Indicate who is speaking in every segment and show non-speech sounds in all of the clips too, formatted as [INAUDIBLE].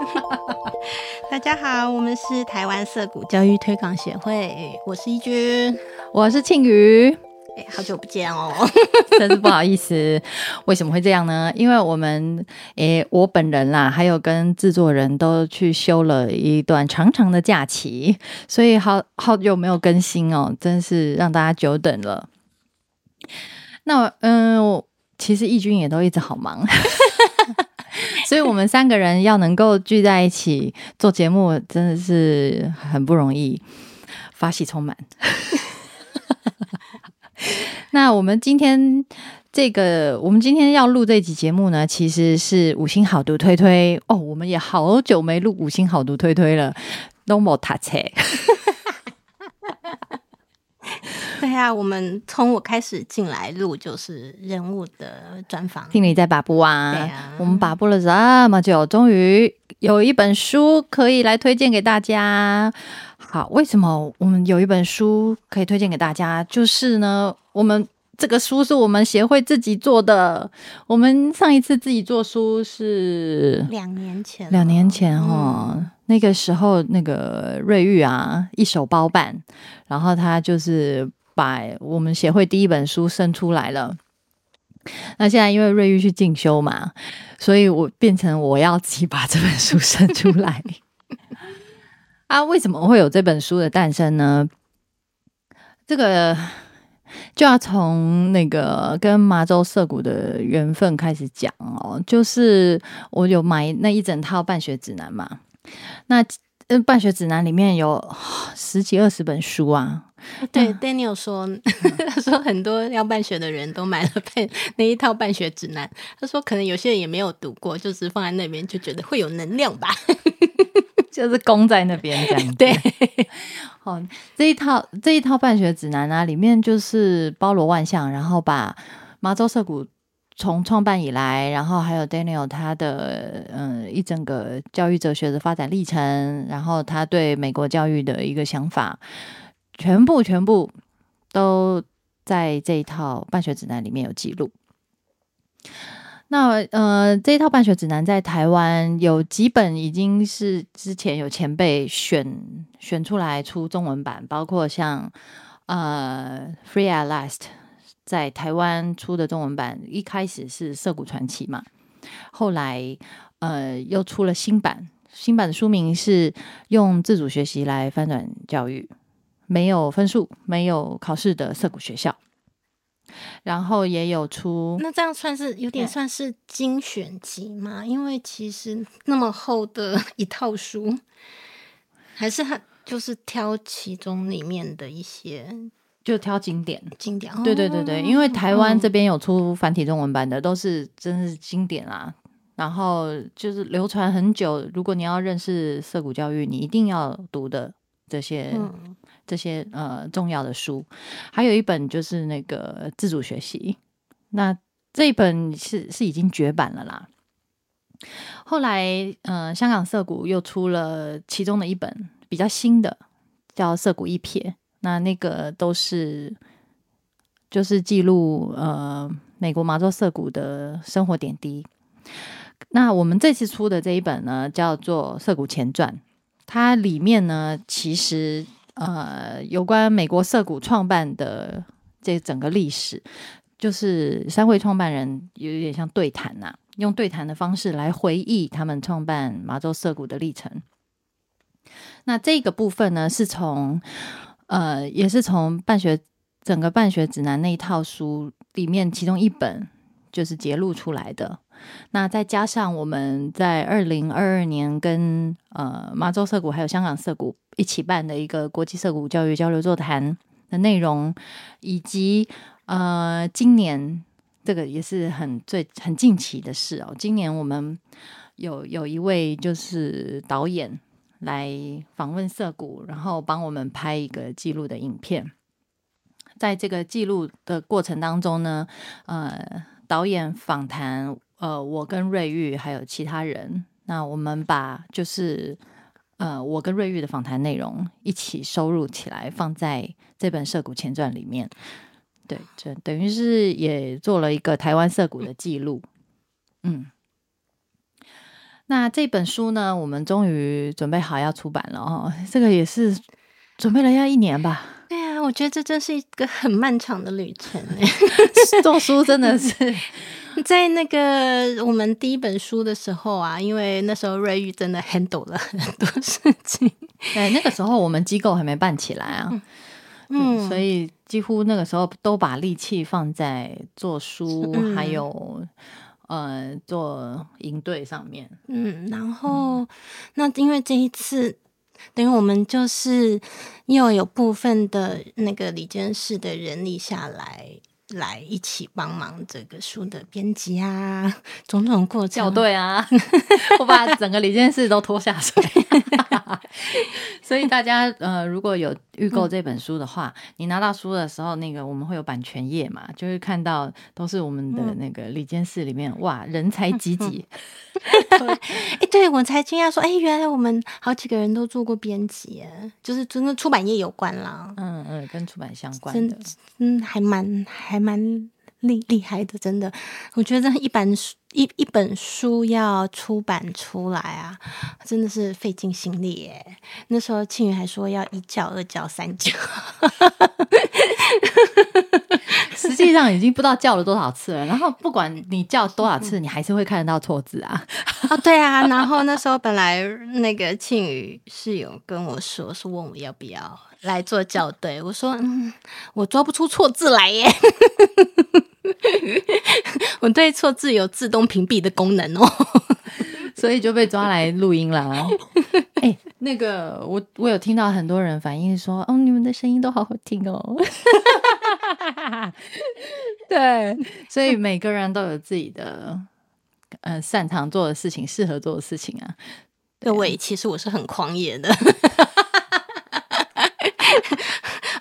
Speaker 1: [LAUGHS] 大家好，我们是台湾色谷教育推广协会，我是一君，
Speaker 2: 我是庆宇。
Speaker 1: 哎，好久不见哦，[LAUGHS]
Speaker 2: 真是不好意思。为什么会这样呢？因为我们，诶，我本人啦，还有跟制作人都去休了一段长长的假期，所以好好久没有更新哦，真是让大家久等了。那，嗯，其实义军也都一直好忙，所以我们三个人要能够聚在一起做节目，真的是很不容易，发喜充满。[LAUGHS] 那我们今天这个，我们今天要录这集节目呢，其实是五星好读推推哦。我们也好久没录五星好读推推了，no more touch。
Speaker 1: 对啊，我们从我开始进来录就是人物的专访，
Speaker 2: 听你在把布啊。
Speaker 1: 对啊，
Speaker 2: 我们把布了这么久，终于有一本书可以来推荐给大家。好，为什么我们有一本书可以推荐给大家？就是呢，我们这个书是我们协会自己做的。我们上一次自己做书是
Speaker 1: 两年前，
Speaker 2: 两年前哈，那个时候那个瑞玉啊一手包办，然后他就是把我们协会第一本书生出来了。那现在因为瑞玉去进修嘛，所以我变成我要自己把这本书生出来。[LAUGHS] 啊，为什么会有这本书的诞生呢？这个就要从那个跟麻州涩谷的缘分开始讲哦。就是我有买那一整套办学指南嘛，那办学指南里面有十几二十本书啊。[LAUGHS]
Speaker 1: 对，Daniel 说，他说很多要办学的人都买了办那一套办学指南。他说可能有些人也没有读过，就是放在那边就觉得会有能量吧。[LAUGHS]
Speaker 2: 就是供在那边这样，
Speaker 1: 对，[LAUGHS]
Speaker 2: 好，这一套这一套办学指南啊，里面就是包罗万象，然后把麻州社谷从创办以来，然后还有 Daniel 他的嗯一整个教育哲学的发展历程，然后他对美国教育的一个想法，全部全部都在这一套办学指南里面有记录。那呃，这一套办学指南在台湾有几本已经是之前有前辈选选出来出中文版，包括像呃《Free at Last》在台湾出的中文版，一开始是《涩谷传奇》嘛，后来呃又出了新版，新版的书名是用自主学习来翻转教育，没有分数、没有考试的涩谷学校。然后也有出，
Speaker 1: 那这样算是有点算是精选集嘛？因为其实那么厚的一套书，[LAUGHS] 还是很就是挑其中里面的一些，
Speaker 2: 就挑经典
Speaker 1: 经典。
Speaker 2: 对对对对，因为台湾这边有出繁体中文版的，都是真是经典啊。然后就是流传很久，如果你要认识涩谷教育，你一定要读的这些。这些呃重要的书，还有一本就是那个自主学习，那这一本是是已经绝版了啦。后来，呃，香港涩谷又出了其中的一本比较新的，叫《涩谷一瞥》，那那个都是就是记录呃美国麻州涩谷的生活点滴。那我们这次出的这一本呢，叫做《涩谷前传》，它里面呢其实。呃，有关美国涩谷创办的这整个历史，就是三位创办人有点像对谈呐，用对谈的方式来回忆他们创办麻州涩谷的历程。那这个部分呢，是从呃，也是从办学整个办学指南那一套书里面其中一本就是揭露出来的。那再加上我们在二零二二年跟呃麻州涩谷还有香港涩谷一起办的一个国际涩谷教育交流座谈的内容，以及呃今年这个也是很最很近期的事哦。今年我们有有一位就是导演来访问涩谷，然后帮我们拍一个记录的影片。在这个记录的过程当中呢，呃，导演访谈。呃，我跟瑞玉还有其他人，那我们把就是呃，我跟瑞玉的访谈内容一起收录起来，放在这本《涉谷前传》里面。对，这等于是也做了一个台湾涉谷的记录。嗯，那这本书呢，我们终于准备好要出版了哦。这个也是准备了要一年吧？
Speaker 1: 我觉得这真是一个很漫长的旅程哎。[LAUGHS]
Speaker 2: 做书真的是 [LAUGHS]
Speaker 1: 在那个我们第一本书的时候啊，因为那时候瑞玉真的 handle 了很多事情。
Speaker 2: 对，那个时候我们机构还没办起来啊，嗯，所以几乎那个时候都把力气放在做书，还有。呃，做营队上面，
Speaker 1: 嗯，然后那因为这一次，等于我们就是又有部分的那个李监事的人力下来。来一起帮忙这个书的编辑啊，种种过程，
Speaker 2: 校对啊，[LAUGHS] 我把整个李监事都拖下水。[LAUGHS] 所以大家呃，如果有预购这本书的话，你拿到书的时候，那个我们会有版权页嘛，就会看到都是我们的那个里间室里面，哇，[LAUGHS] 人才济济。[LAUGHS]
Speaker 1: 哎，对我才惊讶说，哎，原来我们好几个人都做过编辑，就是真的出版业有关啦。
Speaker 2: 嗯嗯，跟出版相关的，
Speaker 1: 嗯，还蛮还蛮厉厉害的，真的。我觉得一般书一一本书要出版出来啊，真的是费尽心力耶。那时候庆宇还说要一教、二教、三教。
Speaker 2: 实际上已经不知道叫了多少次了，然后不管你叫多少次，[LAUGHS] 你还是会看得到错字啊！
Speaker 1: 啊，对啊，然后那时候本来那个庆宇是有跟我说，是问我要不要来做校对，我说嗯，我抓不出错字来耶，[LAUGHS] 我对错字有自动屏蔽的功能哦，[LAUGHS]
Speaker 2: 所以就被抓来录音了。[LAUGHS] 哎，那个我我有听到很多人反映说，哦，你们的声音都好好听哦。对，所以每个人都有自己的呃擅长做的事情，适合做的事情啊。
Speaker 1: 各位其实我是很狂野的，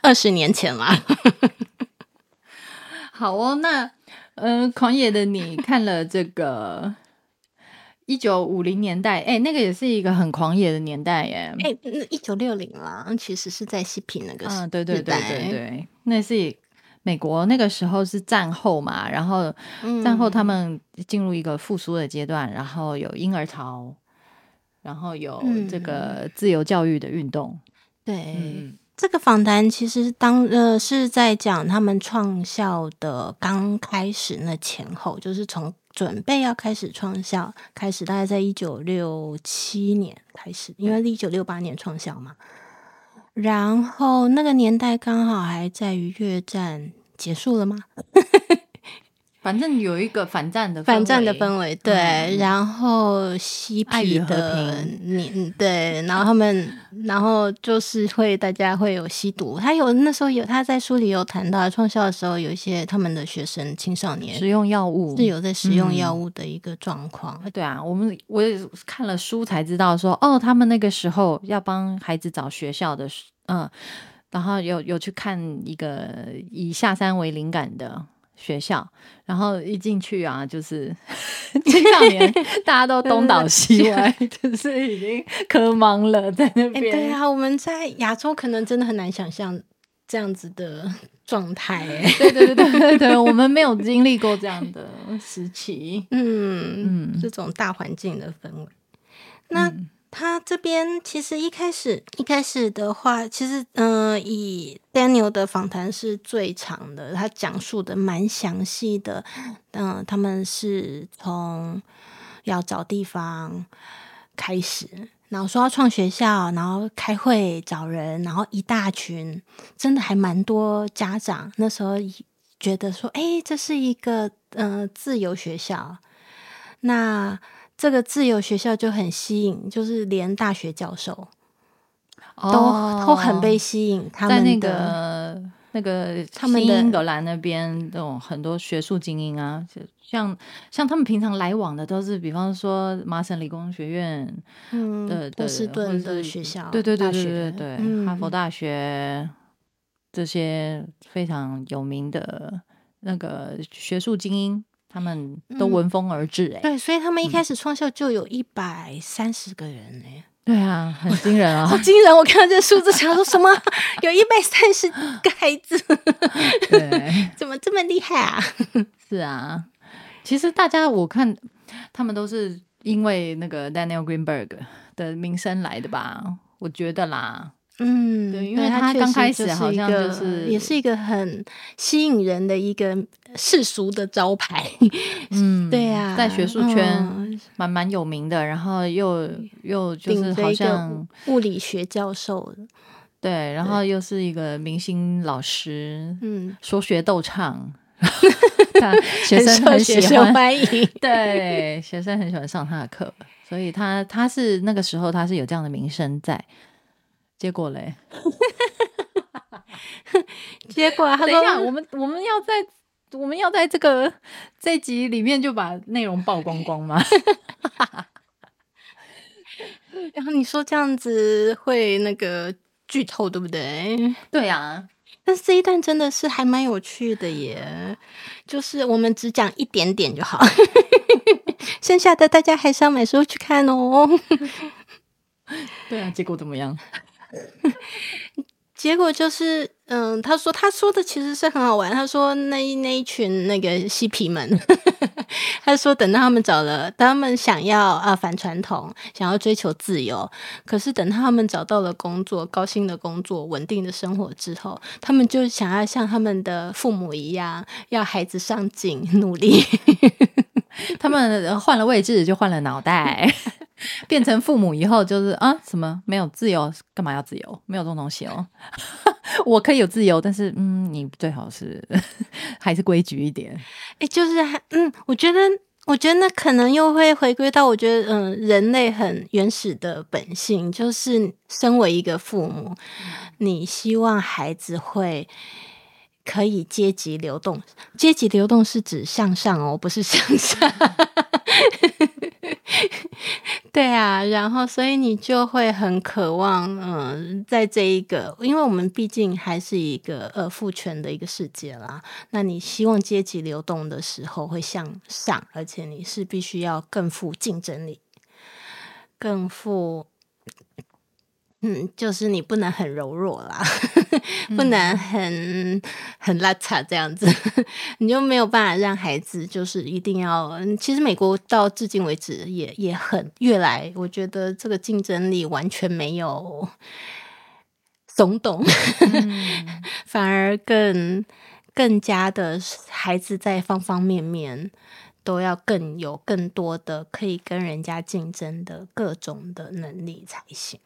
Speaker 1: 二十年前啦。
Speaker 2: 好哦，那呃，狂野的你看了这个一九五零年代，哎，那个也是一个很狂野的年代耶。
Speaker 1: 哎，那一九六零啦，其实是在西平那个
Speaker 2: 嗯，对对对对对，那是。美国那个时候是战后嘛，然后战后他们进入一个复苏的阶段，然后有婴儿潮，然后有这个自由教育的运动。
Speaker 1: 对，这个访谈其实当呃是在讲他们创校的刚开始那前后，就是从准备要开始创校开始，大概在一九六七年开始，因为一九六八年创校嘛。然后那个年代刚好还在于越战结束了吗？
Speaker 2: 反正有一个反战的
Speaker 1: 反战的氛围，对。然后嬉皮的你，对。然后他们，然后就是会大家会有吸毒。他有那时候有他在书里有谈到创校的时候，有一些他们的学生青少年
Speaker 2: 使用药物
Speaker 1: 是有在使用药物的一个状况。
Speaker 2: 对啊，我们我也看了书才知道说，哦，他们那个时候要帮孩子找学校的，嗯，然后有有去看一个以下山为灵感的。学校，然后一进去啊，就是 [LAUGHS] 青少年，大家都东倒西歪，[LAUGHS] 就是已经科盲了，在那边。
Speaker 1: 对啊，我们在亚洲可能真的很难想象这样子的状态。
Speaker 2: 对对对对对对，我们没有经历过这样的时期。
Speaker 1: 嗯嗯，这种大环境的氛围，那。他这边其实一开始一开始的话，其实嗯，以 Daniel 的访谈是最长的，他讲述的蛮详细的。嗯，他们是从要找地方开始，然后说要创学校，然后开会找人，然后一大群，真的还蛮多家长那时候觉得说，哎，这是一个呃自由学校，那。这个自由学校就很吸引，就是连大学教授都都很被吸引。他们
Speaker 2: 那个那个他们的英格兰那边那种很多学术精英啊，像像他们平常来往的都是，比方说麻省理工学院的
Speaker 1: 波士顿的学校，
Speaker 2: 对对对对对对，哈佛大学这些非常有名的那个学术精英。他们都闻风而至，哎，
Speaker 1: 对，所以他们一开始创校就有一百三十个人，哎，
Speaker 2: 对啊，很惊人啊，[LAUGHS]
Speaker 1: 好惊人！我看到这个数字，想说什么？[LAUGHS] 有一百三十个孩子，
Speaker 2: 对，[LAUGHS]
Speaker 1: 怎么这么厉害啊？
Speaker 2: 是啊，其实大家我看他们都是因为那个 Daniel Greenberg 的名声来的吧？我觉得啦。
Speaker 1: 嗯，
Speaker 2: 对因为
Speaker 1: 对
Speaker 2: 他刚开始好像就是
Speaker 1: 也是一个很吸引人的一个世俗的招牌。[LAUGHS]
Speaker 2: 嗯，
Speaker 1: 对呀、
Speaker 2: 在学术圈
Speaker 1: 嗯
Speaker 2: 蛮蛮有名的，然后又又就是好像
Speaker 1: 物理学教授的，
Speaker 2: 对，然后又是一个明星老师，
Speaker 1: 嗯，
Speaker 2: 说学逗唱，[LAUGHS] 他 [LAUGHS] 学生很喜欢，
Speaker 1: 欢迎。
Speaker 2: 对，学生很喜欢上他的课，所以他他是那个时候他是有这样的名声在。结果嘞，[LAUGHS]
Speaker 1: 结果他
Speaker 2: 等一下，
Speaker 1: 说
Speaker 2: 我们我们要在我们要在这个这一集里面就把内容曝光光吗？[LAUGHS]
Speaker 1: 然后你说这样子会那个剧透，对不对？
Speaker 2: 对啊，
Speaker 1: 但是这一段真的是还蛮有趣的耶，就是我们只讲一点点就好，[LAUGHS] 剩下的大家还是要买书去看哦。
Speaker 2: 对啊，结果怎么样？[LAUGHS]
Speaker 1: 结果就是，嗯，他说他说的其实是很好玩。他说那一那一群那个嬉皮们，[LAUGHS] 他说等到他们找了，他们想要啊反传统，想要追求自由，可是等他们找到了工作，高薪的工作，稳定的生活之后，他们就想要像他们的父母一样，要孩子上进努力。[LAUGHS]
Speaker 2: 他们换了位置就换了脑袋，变成父母以后就是啊什么没有自由，干嘛要自由？没有这种东西哦。[LAUGHS] 我可以有自由，但是嗯，你最好是 [LAUGHS] 还是规矩一点。
Speaker 1: 哎、就是嗯，我觉得，我觉得那可能又会回归到我觉得，嗯，人类很原始的本性，就是身为一个父母，你希望孩子会可以阶级流动。阶级流动是指向上哦，不是向下。对啊，然后所以你就会很渴望，嗯，在这一个，因为我们毕竟还是一个呃父权的一个世界啦，那你希望阶级流动的时候会向上，而且你是必须要更富竞争力，更富，嗯，就是你不能很柔弱啦，[LAUGHS] 不能很很邋遢这样子，[LAUGHS] 你就没有办法让孩子就是一定要。嗯其实美国到至今为止也也很越来，我觉得这个竞争力完全没有松动。
Speaker 2: 嗯 [LAUGHS]
Speaker 1: 反而更更加的孩子在方方面面都要更有更多的可以跟人家竞争的各种的能力才行。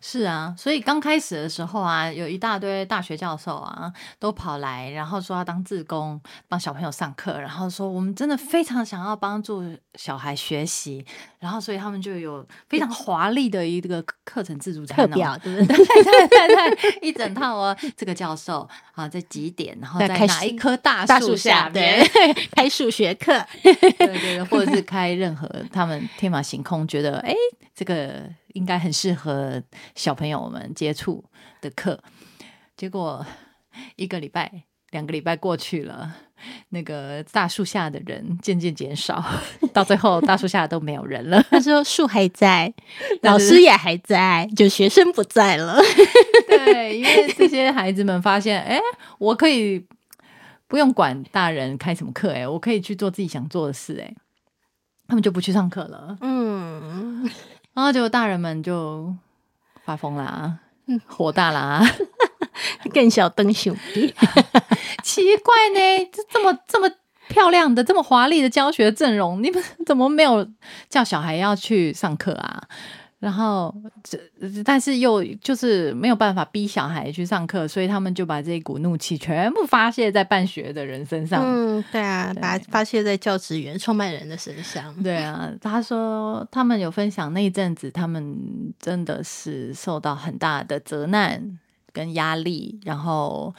Speaker 2: 是啊，所以刚开始的时候啊，有一大堆大学教授啊，都跑来，然后说要当志工，帮小朋友上课，然后说我们真的非常想要帮助小孩学习，然后所以他们就有非常华丽的一个课程自助餐、哦，
Speaker 1: 课表对不 [LAUGHS] 对？
Speaker 2: 对对对对，一整套哦。这个教授啊，在几点，然后在哪一棵大
Speaker 1: 大
Speaker 2: 树
Speaker 1: 树下
Speaker 2: 面，
Speaker 1: 对，开数学课，
Speaker 2: 对对对，或者是开任何他们天马行空觉得哎，这个应该很适合小朋友们接触的课，结果一个礼拜、两个礼拜过去了，那个大树下的人渐渐减少，[LAUGHS] 到最后大树下都没有人了。[LAUGHS]
Speaker 1: 他说树还在，[LAUGHS] 老师也还在，就学生不在了。
Speaker 2: 对，因为这些孩子们发现，哎，我可以不用管大人开什么课，哎，我可以去做自己想做的事，哎，他们就不去上课了。
Speaker 1: 嗯，
Speaker 2: 然后结果大人们就发疯啦，
Speaker 1: 嗯 [LAUGHS]
Speaker 2: 火大啦，[LAUGHS]
Speaker 1: 更小灯熊弟，[LAUGHS]
Speaker 2: 奇怪呢，这这么这么漂亮的、这么华丽的教学阵容，你们怎么没有叫小孩要去上课啊？然后这但是又就是没有办法逼小孩去上课，所以他们就把这一股怒气全部发泄在办学的人身上。
Speaker 1: 嗯，对啊，
Speaker 2: 对
Speaker 1: 把发泄在教职员、创办人的身上。
Speaker 2: 对啊，他说他们有分享那一阵子，他们真的是受到很大的责难跟压力。然后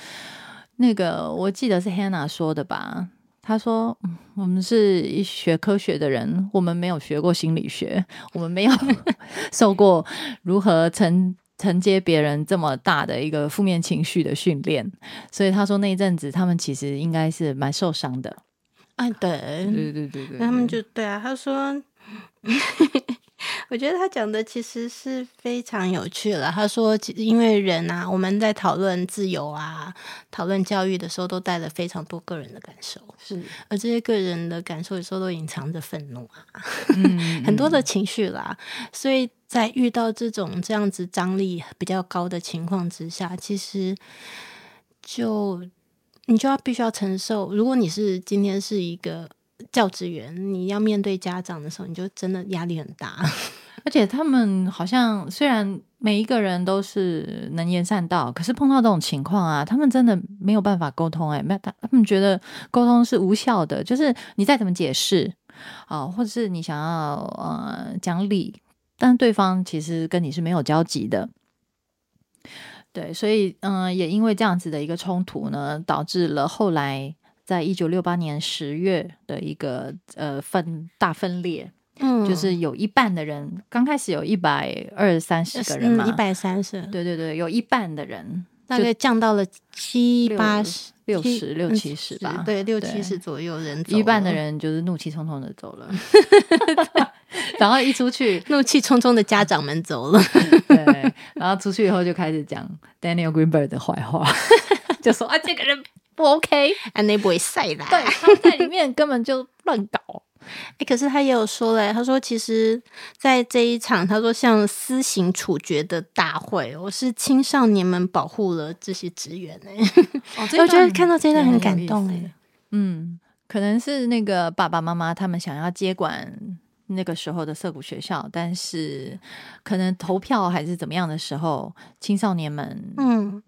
Speaker 2: 那个我记得是 Hannah 说的吧，他说嗯我们是一学科学的人，我们没有学过心理学，我们没有 [LAUGHS] 受过如何承承接别人这么大的一个负面情绪的训练，所以他说那一阵子他们其实应该是蛮受伤的。
Speaker 1: 啊，对，
Speaker 2: 对对对对，
Speaker 1: 那他们就对啊，他说，我觉得他讲的其实是非常有趣了。他说，因为人啊，我们在讨论自由啊、讨论教育的时候，都带了非常多个人的感受，
Speaker 2: 是，
Speaker 1: 而这些个人的感受有时候都隐藏着愤怒啊，[LAUGHS] 嗯，很多的情绪啦。所以在遇到这种这样子张力比较高的情况之下，其实就你就要必须要承受。如果你是今天是一个。教职员，你要面对家长的时候，你就真的压力很大。[LAUGHS]
Speaker 2: 而且他们好像虽然每一个人都是能言善道，可是碰到这种情况啊，他们真的没有办法沟通。哎，没他他们觉得沟通是无效的，就是你再怎么解释啊，或者是你想要呃讲理，但对方其实跟你是没有交集的。对，所以嗯，也因为这样子的一个冲突呢，导致了后来。在一九六八年十月的一个呃分大分裂，嗯，就是有一半的人刚开始有一百二三十个人嘛，
Speaker 1: 一百三十，
Speaker 2: 对对对，有一半的人
Speaker 1: 大概降到了七八十、
Speaker 2: 六十六七十吧，
Speaker 1: 对，六七十左右人，
Speaker 2: 一半的人就是怒气冲冲的走了，[LAUGHS] 然后一出去，[LAUGHS]
Speaker 1: 怒气冲冲的家长们走了，[LAUGHS]
Speaker 2: 对，然后出去以后就开始讲 Daniel Greenberg 的坏话，就说啊这个人。不 OK，
Speaker 1: 啊，那不会晒啦。
Speaker 2: 对，他在里面根本就乱搞。[LAUGHS]
Speaker 1: 哎，可是他也有说嘞，他说其实，在这一场，他说像私刑处决的大会，我是青少年们保护了这些职员哎。哦，[LAUGHS] 我觉得看到这段很感动哎。
Speaker 2: 嗯，可能是那个爸爸妈妈他们想要接管那个时候的涩谷学校，但是可能投票还是怎么样的时候，青少年们嗯。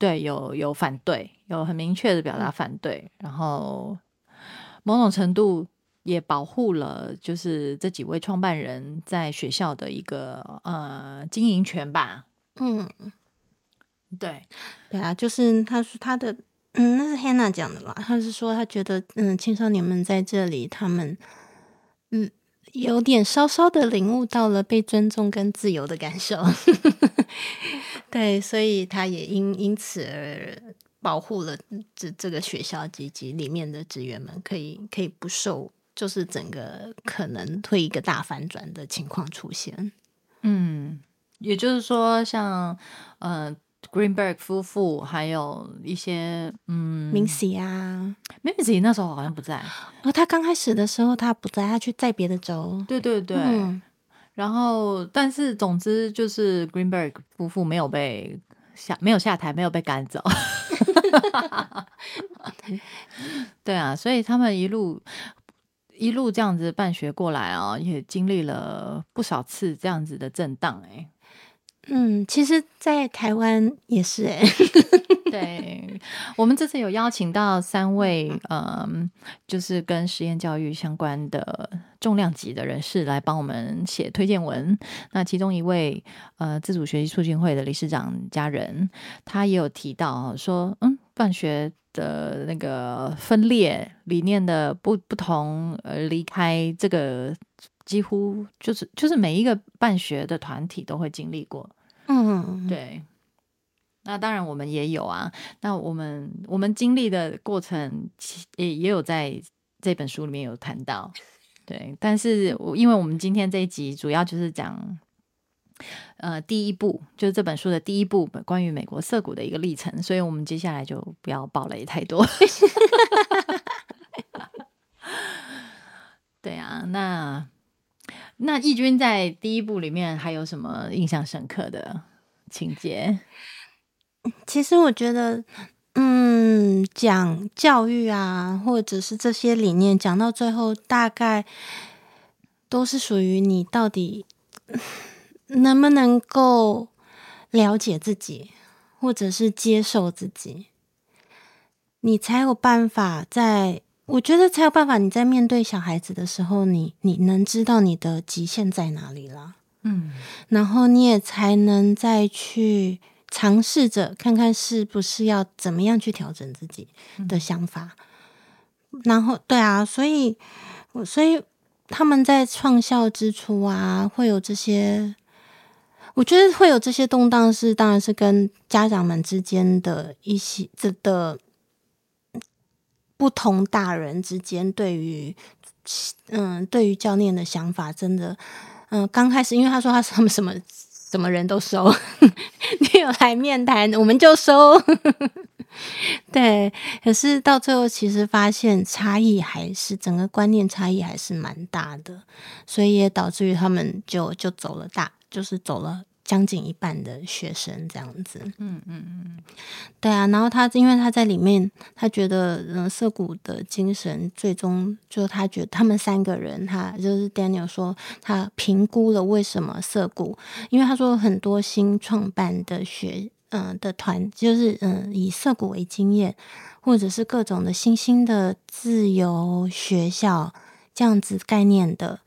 Speaker 2: 对，有有反对，有很明确的表达反对，然后某种程度也保护了，就是这几位创办人在学校的一个呃经营权吧。嗯，对，
Speaker 1: 对啊，就是他说他的，嗯，那是 Hannah 讲的啦？他是说他觉得，嗯，青少年们在这里，他们嗯有点稍稍的领悟到了被尊重跟自由的感受。[LAUGHS] 对，所以他也因因此而保护了这这个学校及及里面的职员们，可以可以不受，就是整个可能会一个大反转的情况出现。
Speaker 2: 嗯，也就是说，像呃，Greenberg 夫妇，还有一些嗯
Speaker 1: 明喜啊
Speaker 2: m i n s y 那时候好像不在，
Speaker 1: 哦，他刚开始的时候他不在，他去在别的州。
Speaker 2: 对对对。然后，但是总之就是 Greenberg 夫妇没有被下，没有下台，没有被赶走。[LAUGHS] 对啊，所以他们一路一路这样子办学过来啊，也经历了不少次这样子的震荡。哎，
Speaker 1: 嗯，其实，在台湾也是哎。[LAUGHS]
Speaker 2: 对我们这次有邀请到三位，嗯，就是跟实验教育相关的重量级的人士来帮我们写推荐文。那其中一位，呃，自主学习促进会的理事长家人，他也有提到说，嗯，办学的那个分裂理念的不不同，呃，离开这个几乎就是就是每一个办学的团体都会经历过，嗯，对。那当然，我们也有啊。那我们我们经历的过程，也也有在这本书里面有谈到。对，但是因为我们今天这一集主要就是讲，呃，第一步就是这本书的第一步，关于美国涩谷的一个历程，所以我们接下来就不要暴雷太多。[LAUGHS] 对啊，那那义军在第一部里面还有什么印象深刻的情节？
Speaker 1: 其实我觉得，嗯，讲教育啊，或者是这些理念，讲到最后，大概都是属于你到底能不能够了解自己，或者是接受自己，你才有办法在，我觉得才有办法，你在面对小孩子的时候，你你能知道你的极限在哪里了，嗯，然后你也才能再去。尝试着看看是不是要怎么样去调整自己的想法，然后对啊，所以所以他们在创校之初啊，会有这些，我觉得会有这些动荡，是当然是跟家长们之间的一些这的不同大人之间对于嗯对于教练的想法，真的嗯，刚开始因为他说他他们什么什么人都收，[LAUGHS] 你有来面谈我们就收。[LAUGHS] 对，可是到最后其实发现差异还是整个观念差异还是蛮大的，所以也导致于他们就就走了大，就是走了。将近一半的学生这样子，嗯嗯嗯，对啊，然后他因为他在里面，他觉得嗯，涩谷的精神最终就他觉得他们三个人，他就是 Daniel 说他评估了为什么涩谷，因为他说很多新创办的学嗯的团，就是嗯以涩谷为经验，或者是各种的新兴的自由学校这样子概念的。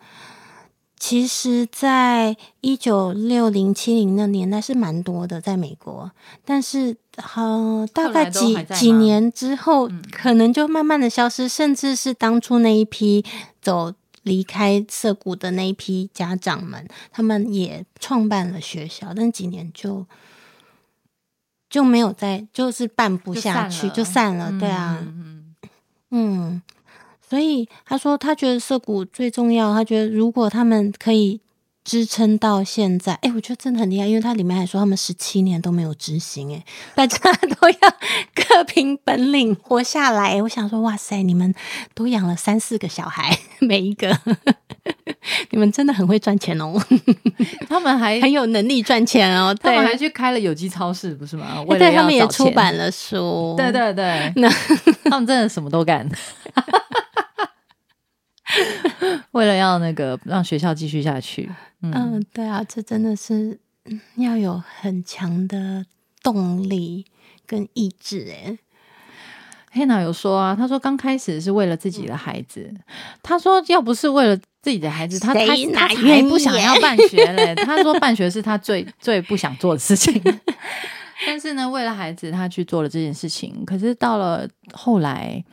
Speaker 1: 其实，在一九六零七零的年代是蛮多的，在美国。但是，呃，大概几几年之后，可能就慢慢的消失，甚至是当初那一批走离开涩谷的那一批家长们，他们也创办了学校，但几年就就没有再，就是办不下去，就散了。对啊，嗯。所以他说，他觉得涩谷最重要。他觉得如果他们可以支撑到现在，哎，我觉得真的很厉害，因为他里面还说他们十七年都没有执行，哎，大家 [LAUGHS] 都要各凭本领活下来。我想说，哇塞，你们都养了三四个小孩，每一个，你们真的很会赚钱哦。[LAUGHS]
Speaker 2: 他们还
Speaker 1: 很有能力赚钱哦，
Speaker 2: 他们还去开了有机超市，不是吗？
Speaker 1: 对，他们也出版了书，
Speaker 2: 对对对，[LAUGHS] 那他们真的什么都干。[LAUGHS] 为了要那个让学校继续下去，
Speaker 1: 嗯，对啊，这真的是要有很强的动力跟意志哎。
Speaker 2: 黑娜有说啊，她说刚开始是为了自己的孩子，他说要不是为了自己的孩子，他他他才不想要办学嘞。[LAUGHS] 她说办学是她最最不想做的事情，但是呢，为了孩子，她去做了这件事情。可是到了后来，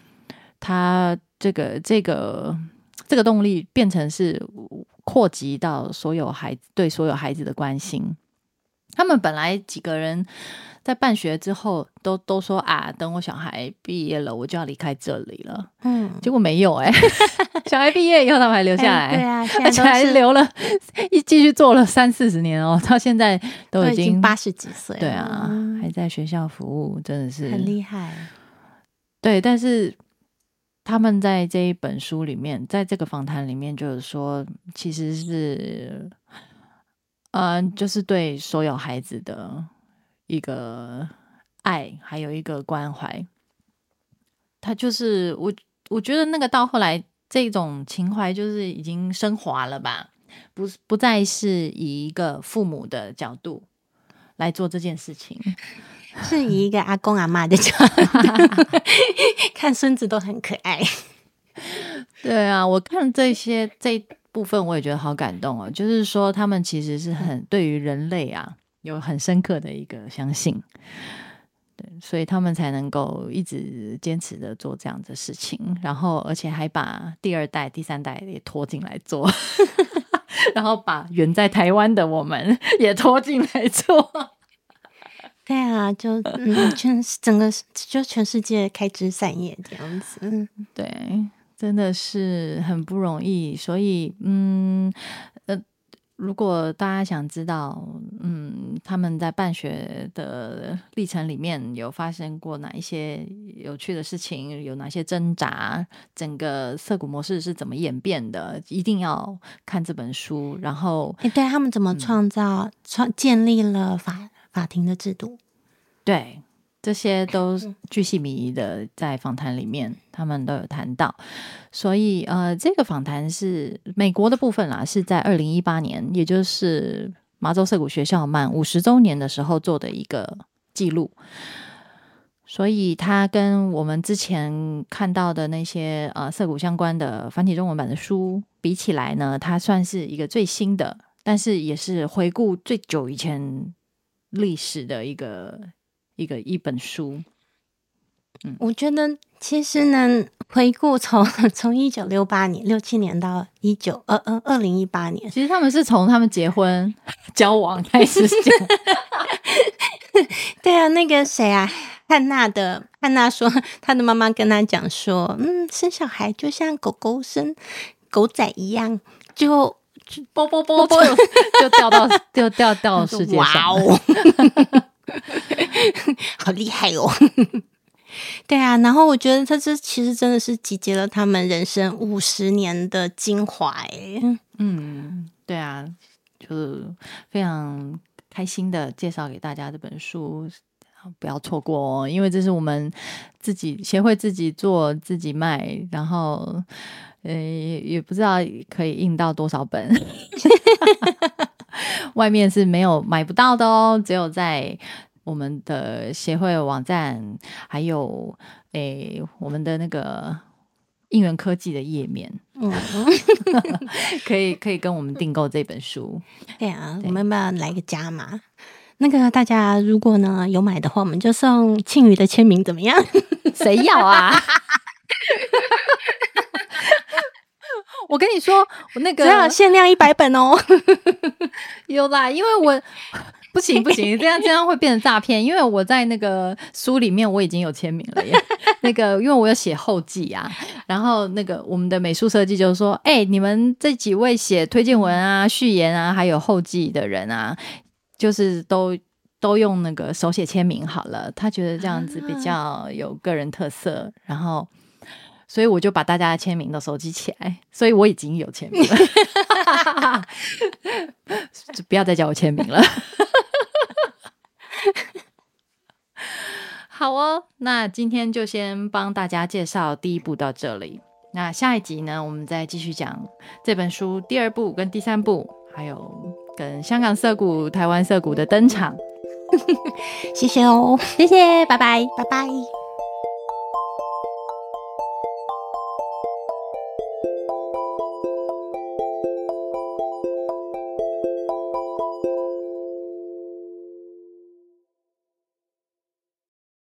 Speaker 2: 她这个这个。这个动力变成是扩及到所有孩子对所有孩子的关心。他们本来几个人在办学之后都都说啊，等我小孩毕业了，我就要离开这里了。嗯，结果没有哎，[LAUGHS] 小孩毕业以后他们还留下来，
Speaker 1: 对啊，
Speaker 2: 而且还留了一继续做了三四十年哦，到现在都已经
Speaker 1: 八十几岁，
Speaker 2: 对啊，还在学校服务，真的是
Speaker 1: 很厉害。
Speaker 2: 对，但是。他们在这一本书里面，在这个访谈里面，就是说，其实是，嗯，就是对所有孩子的一个爱，还有一个关怀。他就是我，我觉得那个到后来，这种情怀就是已经升华了吧，不不再是以一个父母的角度来做这件事情。[LAUGHS]
Speaker 1: 是以一个阿公阿妈的角度 [LAUGHS] 看孙子都很可爱。
Speaker 2: 对啊，我看这些这部分我也觉得好感动哦。就是说，他们其实是很对于人类啊有很深刻的一个相信，对，所以他们才能够一直坚持的做这样的事情，然后而且还把第二代、第三代也拖进来做，[LAUGHS] 然后把远在台湾的我们也拖进来做。
Speaker 1: 对啊，就 [LAUGHS] 嗯，全整个就全世界开枝散叶这样子，嗯，
Speaker 2: 对，真的是很不容易。所以，嗯，呃，如果大家想知道，嗯，他们在办学的历程里面有发生过哪一些有趣的事情，有哪些挣扎，整个涩谷模式是怎么演变的，一定要看这本书。然后，
Speaker 1: 哎，对他们怎么创造、创建立了法。法庭的制度，
Speaker 2: 对，这些都巨细靡遗的在访谈里面，他们都有谈到。所以，呃，这个访谈是美国的部分啦，是在二零一八年，也就是麻州涩谷学校满五十周年的时候做的一个记录。所以，它跟我们之前看到的那些呃涩谷相关的繁体中文版的书比起来呢，它算是一个最新的，但是也是回顾最久以前。历史的一个一个一本书，
Speaker 1: 嗯，我觉得其实呢，回顾从 [LAUGHS] 从一九六八年六七年到一九二二二零一八年，
Speaker 2: 其实他们是从他们结婚 [LAUGHS] 交往开始讲。[LAUGHS]
Speaker 1: 对啊，那个谁啊，汉娜的汉娜说，她的妈妈跟她讲说，嗯，生小孩就像狗狗生狗仔一样，就。
Speaker 2: 啵啵啵啵，就掉到 [LAUGHS] 就掉掉世界上。哇哦，[LAUGHS]
Speaker 1: 好厉害哦！[LAUGHS] 对啊，然后我觉得他这其实真的是集结了他们人生五十年的精华。哎，
Speaker 2: 嗯，对啊，就是非常开心的介绍给大家这本书。不要错过哦，因为这是我们自己协会自己做自己卖，然后呃也不知道可以印到多少本，[LAUGHS] 外面是没有买不到的哦，只有在我们的协会网站，还有诶我们的那个应援科技的页面，嗯，[LAUGHS] 可以可以跟我们订购这本书。
Speaker 1: 对啊，我们要不要来个加码？那个大家如果呢有买的话，我们就送庆余的签名，怎么样？[LAUGHS]
Speaker 2: 谁要啊？我跟你说，我那个
Speaker 1: 限量一百本哦。[LAUGHS]
Speaker 2: 有啦，因为我不行不行，[LAUGHS] 这样这样会变成诈骗。因为我在那个书里面我已经有签名了耶。那个因为我有写后记啊，然后那个我们的美术设计就是说，哎，你们这几位写推荐文啊、序言啊，还有后记的人啊。就是都都用那个手写签名好了，他觉得这样子比较有个人特色，然后所以我就把大家的签名都收集起来，所以我已经有签名了，不要再叫我签名了。好哦，那今天就先帮大家介绍第一部到这里，那下一集呢，我们再继续讲这本书第二部跟第三部，还有。跟香港涩谷、台湾涩谷的登场，[LAUGHS]
Speaker 1: 谢谢哦，
Speaker 2: 谢谢，拜拜，
Speaker 1: 拜拜。